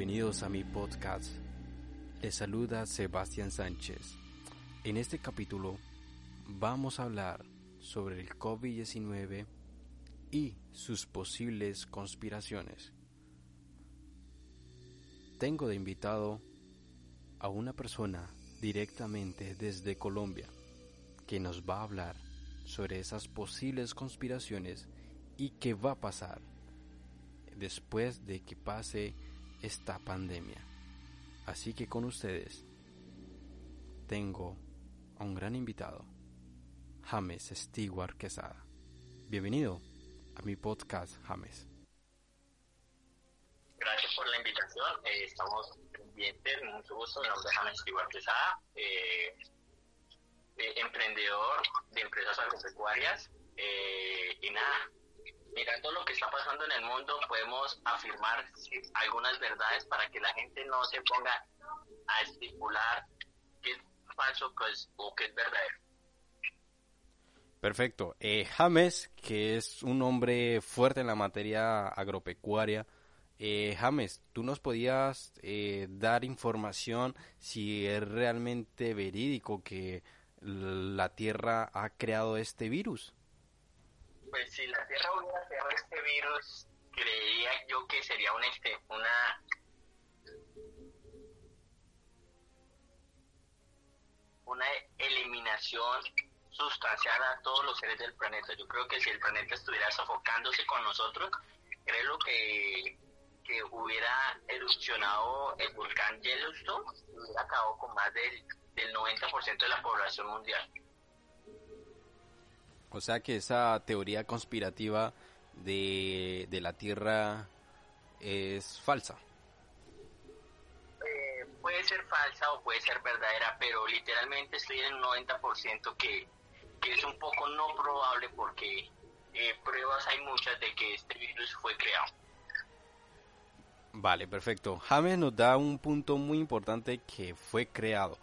Bienvenidos a mi podcast. Les saluda Sebastián Sánchez. En este capítulo vamos a hablar sobre el COVID-19 y sus posibles conspiraciones. Tengo de invitado a una persona directamente desde Colombia que nos va a hablar sobre esas posibles conspiraciones y qué va a pasar después de que pase esta pandemia. Así que con ustedes tengo a un gran invitado, James Stewart Quesada. Bienvenido a mi podcast, James. Gracias por la invitación. Eh, estamos pendientes, mucho gusto. Mi nombre es James Stewart Quesada, eh, eh, emprendedor de empresas agropecuarias nada, mirando lo que está pasando en el mundo, podemos afirmar algunas verdades para que la gente no se ponga a estipular qué es falso o qué es verdadero. Perfecto. Eh, James, que es un hombre fuerte en la materia agropecuaria, eh, James, ¿tú nos podías eh, dar información si es realmente verídico que la Tierra ha creado este virus? Pues si la Tierra hubiera creado este virus, creía yo que sería una, este, una una eliminación sustancial a todos los seres del planeta. Yo creo que si el planeta estuviera sofocándose con nosotros, creo que, que hubiera erupcionado el volcán Yellowstone y hubiera acabado con más del, del 90% de la población mundial. O sea que esa teoría conspirativa de, la Tierra es falsa. Eh, puede ser falsa o puede ser verdadera, pero literalmente estoy en un 90% que, que es un poco no probable porque eh, pruebas hay muchas de que este virus fue creado. Vale, perfecto. James nos da un punto muy importante que fue creado.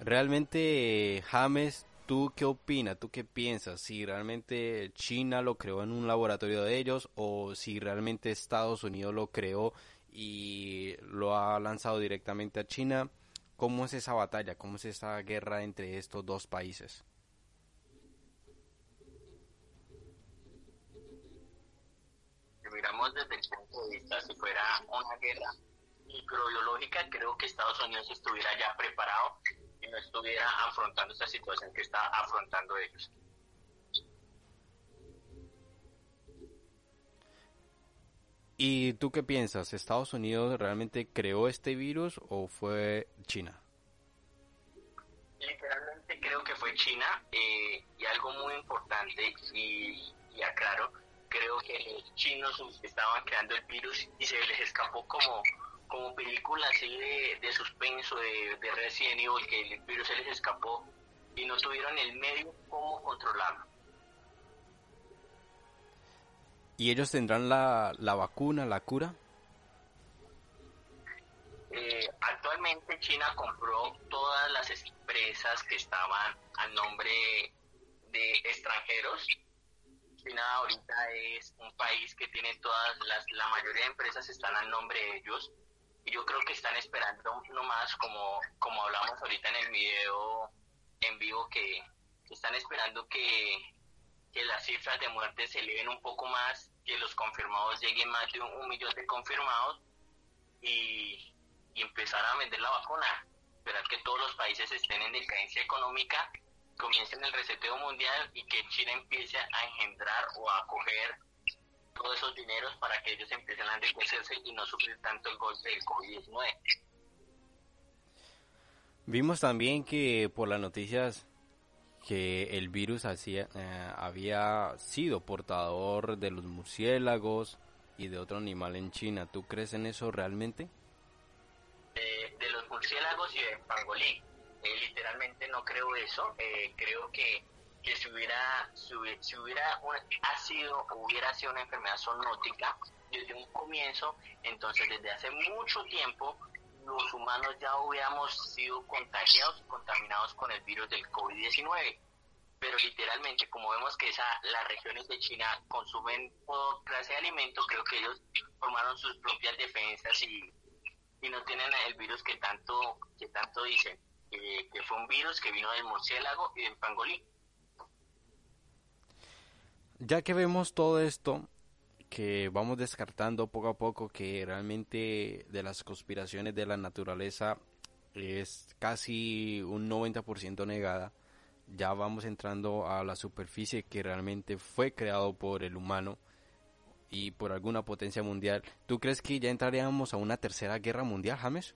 Realmente James ¿Tú qué opinas? ¿Tú qué piensas? Si realmente China lo creó en un laboratorio de ellos o si realmente Estados Unidos lo creó y lo ha lanzado directamente a China. ¿Cómo es esa batalla? ¿Cómo es esa guerra entre estos dos países? Si miramos desde el punto de vista, si fuera una guerra microbiológica, creo que Estados Unidos estuviera ya preparado no estuviera afrontando esta situación que está afrontando ellos. ¿Y tú qué piensas? ¿Estados Unidos realmente creó este virus o fue China? Literalmente creo que fue China eh, y algo muy importante y, y aclaro, creo que los chinos estaban creando el virus y se les escapó como como película así de, de suspenso de, de Resident Evil que el virus se les escapó y no tuvieron el medio cómo controlarlo. ¿Y ellos tendrán la, la vacuna, la cura? Eh, actualmente China compró todas las empresas que estaban a nombre de extranjeros. China ahorita es un país que tiene todas las, la mayoría de empresas están a nombre de ellos yo creo que están esperando nomás, como, como hablamos ahorita en el video en vivo, que, están esperando que, que las cifras de muerte se eleven un poco más, que los confirmados lleguen más de un, millón de confirmados y, y, empezar a vender la vacuna. Esperar que todos los países estén en decadencia económica, comiencen el reseteo mundial y que China empiece a engendrar o a acoger todos esos dineros para que ellos empiecen a enriquecerse y no sufrir tanto el golpe del COVID-19. Vimos también que por las noticias que el virus hacía, eh, había sido portador de los murciélagos y de otro animal en China. ¿Tú crees en eso realmente? de los murciélagos y de pangolín. Eh, literalmente no creo eso. Eh, creo que que si hubiera, si hubiera, ha sido hubiera sido una enfermedad zoonótica desde un comienzo, entonces desde hace mucho tiempo los humanos ya hubiéramos sido contagiados, contaminados con el virus del COVID-19. Pero literalmente, como vemos que esa, las regiones de China consumen toda clase de alimentos, creo que ellos formaron sus propias defensas y, y no tienen el virus que tanto, que tanto dicen, que fue un virus que vino del murciélago y del pangolín. Ya que vemos todo esto, que vamos descartando poco a poco que realmente de las conspiraciones de la naturaleza es casi un 90% negada, ya vamos entrando a la superficie que realmente fue creado por el humano y por alguna potencia mundial. ¿Tú crees que ya entraríamos a una tercera guerra mundial, James?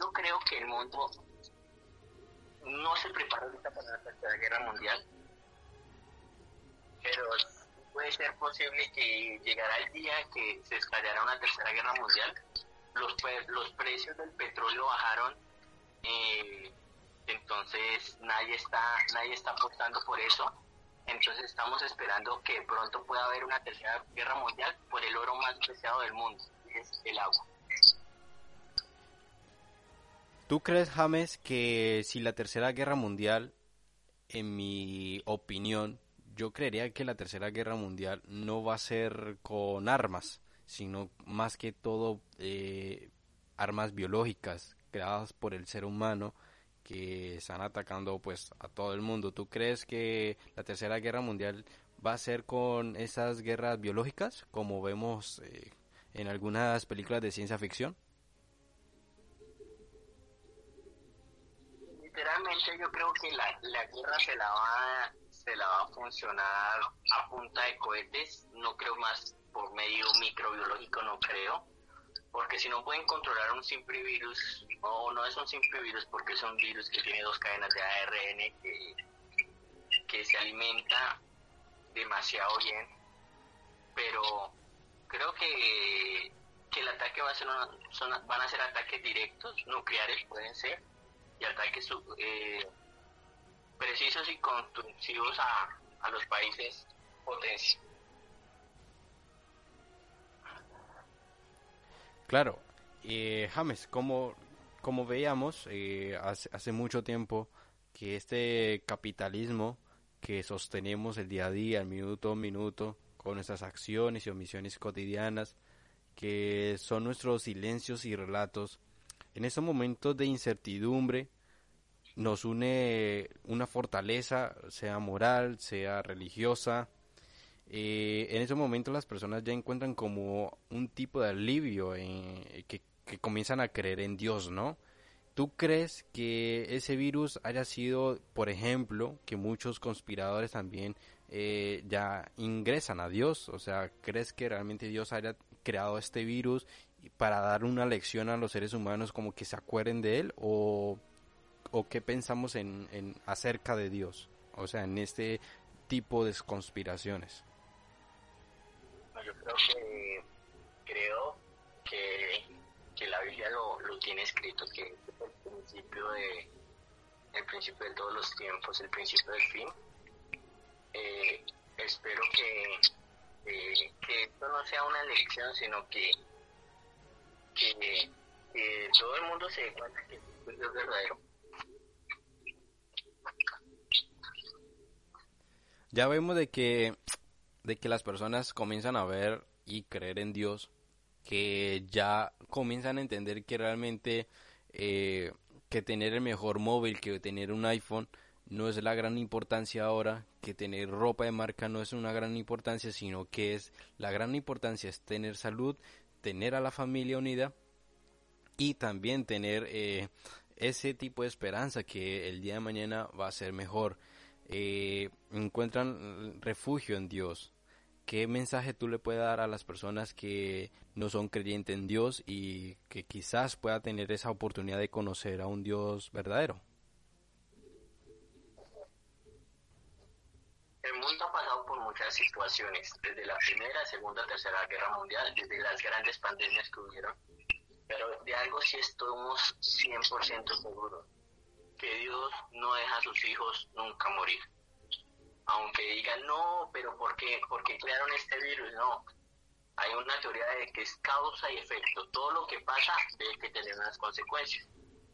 Yo creo que el mundo no se prepara ahorita para la tercera guerra mundial, pero puede ser posible que llegara el día que se estallara una tercera guerra mundial. Los, los precios del petróleo bajaron, eh, entonces nadie está, nadie está apostando por eso. Entonces estamos esperando que pronto pueda haber una tercera guerra mundial por el oro más preciado del mundo, que es el agua. ¿Tú crees, James, que si la Tercera Guerra Mundial, en mi opinión, yo creería que la Tercera Guerra Mundial no va a ser con armas, sino más que todo eh, armas biológicas creadas por el ser humano que están atacando pues a todo el mundo. ¿Tú crees que la Tercera Guerra Mundial va a ser con esas guerras biológicas como vemos eh, en algunas películas de ciencia ficción? Yo creo que la, la guerra se la va se la va a funcionar a punta de cohetes, no creo más por medio microbiológico, no creo, porque si no pueden controlar un simple virus, o no es un simple virus porque es un virus que tiene dos cadenas de ARN que, que se alimenta demasiado bien, pero creo que, que el ataque va a ser van a ser ataques directos, nucleares pueden ser, y ataques eh, precisos y constructivos a, a los países potencia. Claro, eh, James, como, como veíamos eh, hace, hace mucho tiempo que este capitalismo que sostenemos el día a día, el minuto a minuto, con nuestras acciones y omisiones cotidianas, que son nuestros silencios y relatos, en estos momentos de incertidumbre nos une una fortaleza, sea moral, sea religiosa. Eh, en esos momentos las personas ya encuentran como un tipo de alivio en, que, comienzan a creer en Dios, ¿no? ¿Tú crees que ese virus haya sido, por ejemplo, que muchos conspiradores también eh, ya ingresan a Dios? O sea, ¿crees que realmente Dios haya creado este virus para dar una lección a los seres humanos como que se acuerden de él? ¿O, o qué pensamos en, en acerca de Dios? O sea, en este tipo de conspiraciones. Yo creo que creo que, la Biblia lo, lo tiene escrito que el principio de el principio de todos los tiempos, el principio del fin. Eh, espero que, que esto no sea una lección, sino que, que, todo el mundo se dé cuenta que es verdadero. Ya vemos de que, de que las personas comienzan a ver y creer en Dios, que ya comienzan a entender que realmente eh, que tener el mejor móvil, que tener un iPhone, no es la gran importancia ahora, que tener ropa de marca no es una gran importancia, sino que es la gran importancia es tener salud, tener a la familia unida y también tener eh, ese tipo de esperanza que el día de mañana va a ser mejor eh, encuentran refugio en Dios. ¿Qué mensaje tú le puedes dar a las personas que no son creyentes en Dios y que quizás pueda tener esa oportunidad de conocer a un Dios verdadero? El mundo ha muchas situaciones, desde la Primera, Segunda, Tercera Guerra Mundial, desde las grandes pandemias que hubieron, pero de algo sí estamos 100% seguros, que Dios no deja a sus hijos nunca morir. Aunque digan, no, pero ¿por qué? Porque crearon este virus? No. Hay una teoría de que es causa y efecto. Todo lo que pasa debe que tener unas consecuencias.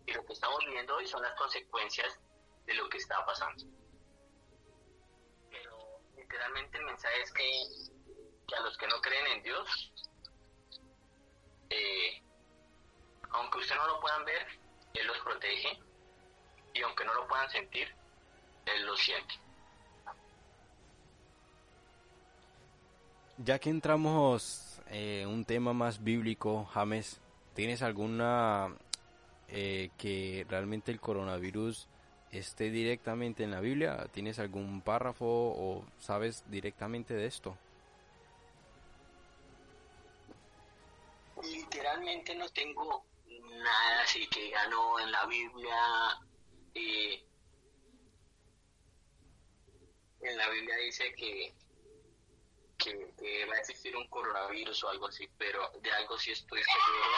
Y lo que estamos viviendo hoy son las consecuencias de lo que está pasando literalmente el mensaje es que, a los que no creen en Dios, eh, aunque usted no lo puedan ver, Él los protege y aunque no lo puedan sentir, Él los siente. Ya que entramos en un tema más bíblico, James, ¿tienes alguna eh, que realmente el coronavirus esté directamente en la Biblia? ¿Tienes algún párrafo o sabes directamente de esto? Literalmente no tengo nada así que ganó en la Biblia. Eh, en la Biblia dice que, que, va a existir un coronavirus o algo así, pero de algo sí estoy seguro.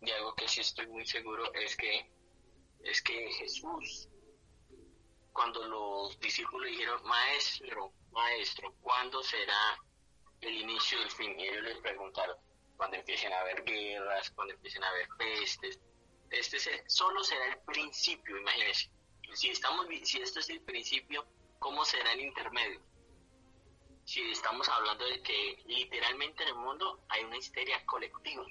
De algo que sí estoy muy seguro es que es que Jesús, cuando los discípulos dijeron, maestro, maestro, ¿cuándo será el inicio del fin? Y ellos les preguntaron, cuando empiecen a haber guerras, cuando empiecen a haber pestes. Este solo será el principio, imagínense. Si, estamos, si esto es el principio, ¿cómo será el intermedio? Si estamos hablando de que literalmente en el mundo hay una histeria colectiva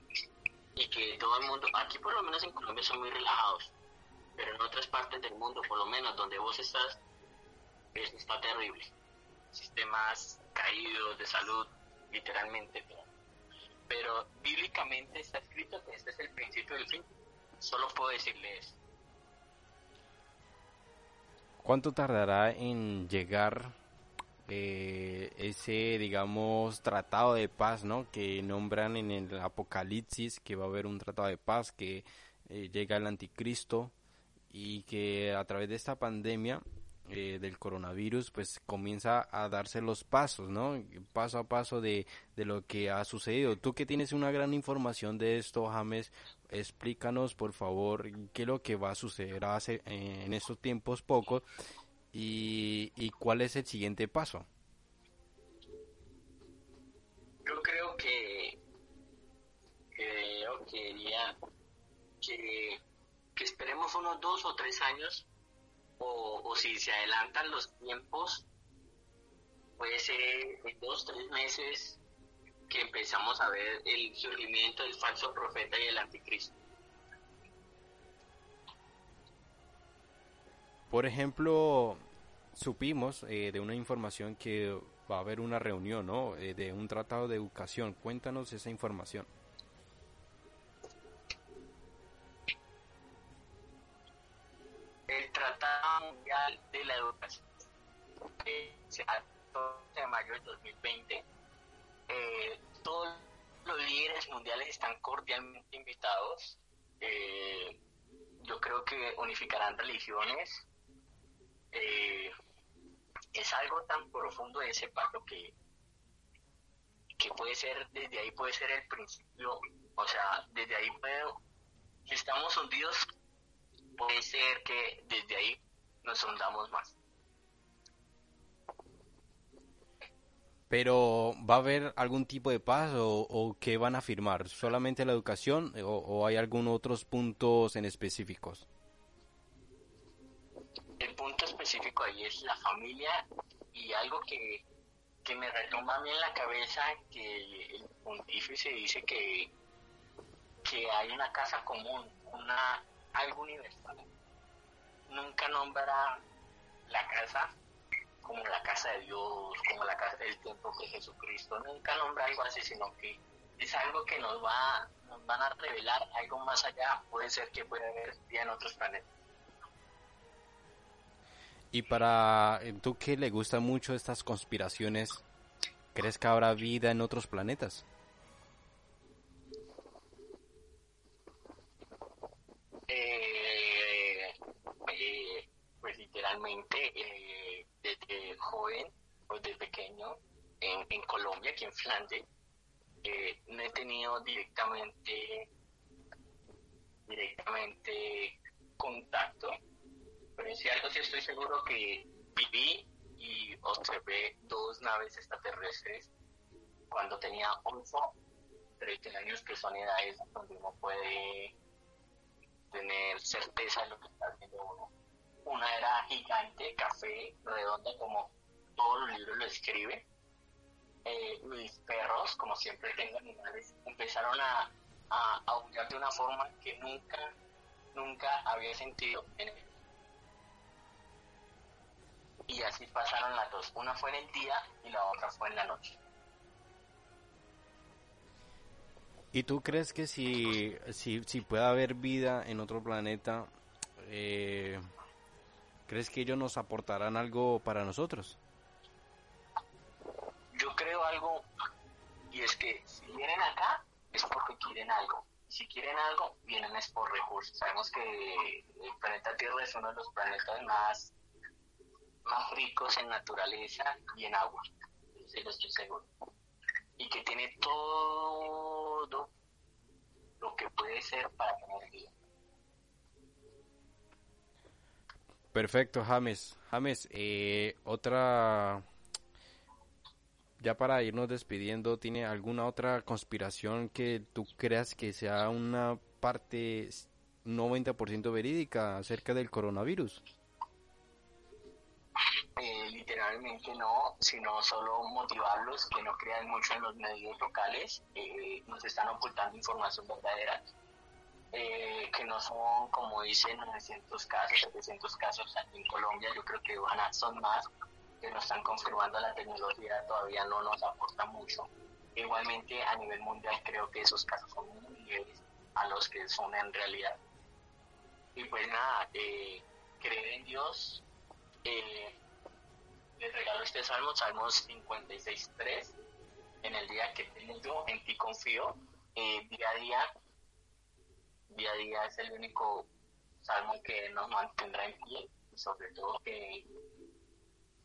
y que todo el mundo, aquí por lo menos en Colombia son muy relajados, pero en otras partes del mundo, por lo menos donde vos estás, está terrible. Sistemas caídos de salud, literalmente. Pero bíblicamente está escrito que este es el principio del fin. Solo puedo decirles. ¿Cuánto tardará en llegar eh, ese, digamos, tratado de paz, ¿no? Que nombran en el Apocalipsis que va a haber un tratado de paz, que eh, llega el anticristo y que a través de esta pandemia eh, del coronavirus pues comienza a darse los pasos, ¿no? Paso a paso de, de, lo que ha sucedido. Tú que tienes una gran información de esto, James, explícanos por favor qué es lo que va a suceder hace, en estos tiempos pocos y, y cuál es el siguiente paso. Yo creo que, que yo que esperemos unos dos o tres años, o, si se adelantan los tiempos, puede ser en dos, tres meses que empezamos a ver el surgimiento del falso profeta y el anticristo. Por ejemplo, supimos eh, de una información que va a haber una reunión, ¿no? Eh, de un tratado de educación. Cuéntanos esa información. De la Educación, que se de mayo del 2020. Eh, todos los líderes mundiales están cordialmente invitados. Eh, yo creo que unificarán religiones. Eh, es algo tan profundo ese pacto que, que puede ser, desde ahí puede ser el principio, o sea, desde ahí puede, si estamos hundidos, puede ser que desde ahí nos hundamos más. Pero ¿va a haber algún tipo de paz o, o qué van a firmar? ¿Solamente la educación o, hay algunos otros puntos en específicos? El punto específico ahí es la familia y algo que, que me retoma a mí en la cabeza que el pontífice dice que, que hay una casa común, una algo universal nunca nombra la casa como la casa de Dios, como la casa del templo de Jesucristo, nunca nombra algo así, sino que es algo que nos va, nos van a revelar algo más allá, puede ser que pueda haber vida en otros planetas. Y para eh, tú que le gustan mucho estas conspiraciones, ¿crees que habrá vida en otros planetas? Eh, desde joven o desde pequeño en, en, Colombia, aquí en Flandes, eh, no he tenido directamente directamente contacto, pero si algo sí estoy seguro que viví y observé dos naves extraterrestres cuando tenía 11, 13 años, que son edades donde uno puede tener certeza de lo que está haciendo uno una era gigante, café, redonda, como todos los libros lo escribe. Eh, mis perros, como siempre tengo animales, empezaron a, a aullar de una forma que nunca, nunca había sentido en él. Y así pasaron las dos. Una fue en el día y la otra fue en la noche. ¿Y tú crees que si, si, si puede haber vida en otro planeta, eh, crees que ellos nos aportarán algo para nosotros? Yo creo algo, y es que si vienen acá es porque quieren algo. Si quieren algo, vienen es por recursos. Sabemos que el planeta Tierra es uno de los planetas más, más ricos en naturaleza y en agua. Estoy seguro. Y que tiene todo lo que puede ser para tener Perfecto, James. James, eh, otra ya para irnos despidiendo, ¿tiene alguna otra conspiración que tú creas que sea una parte 90% verídica acerca del coronavirus? Eh, literalmente no, sino solo motivarlos que no crean mucho en los medios locales, eh, nos están ocultando información verdadera, eh, que no son, como dicen, 900 casos, 700 casos aquí en Colombia, yo creo que van a, son más, que nos están confirmando la tecnología todavía no nos aporta mucho. Igualmente a nivel mundial creo que esos casos son muy leves a los que son en realidad. Y pues nada, eh, creer en Dios, eh, les regalo este salmo, Salmos 56.3, en el día que tengo en ti confío, eh, día a día, día a día es el único salmo que nos mantendrá en pie, y sobre todo que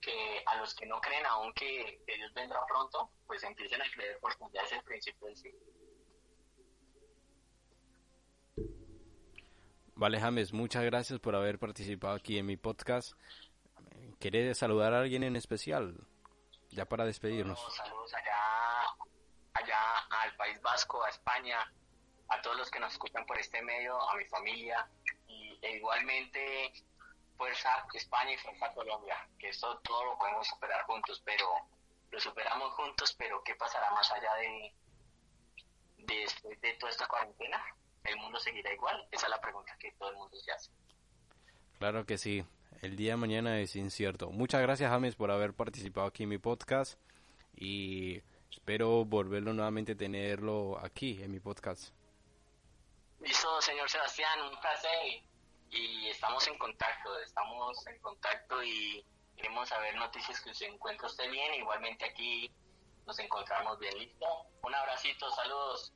que a los que no creen aún que, Dios vendrá pronto, pues empiecen a creer porque ya es el principio del sí. Vale, James, muchas gracias por haber participado aquí en mi podcast. ¿Querés saludar a alguien en especial? Ya para despedirnos. saludos allá, allá al País Vasco, a España, a todos los que nos escuchan por este medio, a mi familia y e igualmente fuerza España y fuerza Colombia, que esto todo lo podemos superar juntos, pero lo superamos juntos, pero ¿qué pasará más allá de, después de toda esta cuarentena? ¿El mundo seguirá igual? Esa es la pregunta que todo el mundo se hace. Claro que sí, el día de mañana es incierto. Muchas gracias James por haber participado aquí en mi podcast y espero volverlo nuevamente a tenerlo aquí en mi podcast. Listo, señor Sebastián, un placer y estamos en contacto, estamos en contacto y queremos saber noticias que se encuentra usted bien, igualmente aquí nos encontramos bien, ¿listo? Un abracito, saludos.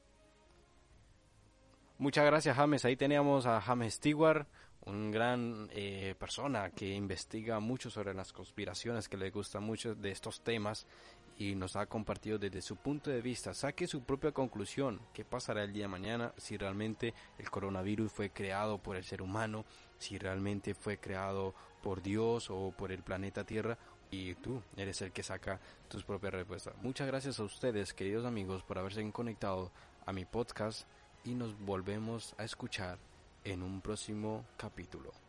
Muchas gracias James, ahí teníamos a James Stewart, un gran eh, persona que investiga mucho sobre las conspiraciones, que le gusta mucho de estos temas y nos ha compartido desde su punto de vista. Saque su propia conclusión. ¿Qué pasará el día de mañana si realmente el coronavirus fue creado por el ser humano? Si realmente fue creado por Dios o por el planeta Tierra. Y tú eres el que saca tus propias respuestas. Muchas gracias a ustedes, queridos amigos, por haberse conectado a mi podcast y nos volvemos a escuchar en un próximo capítulo.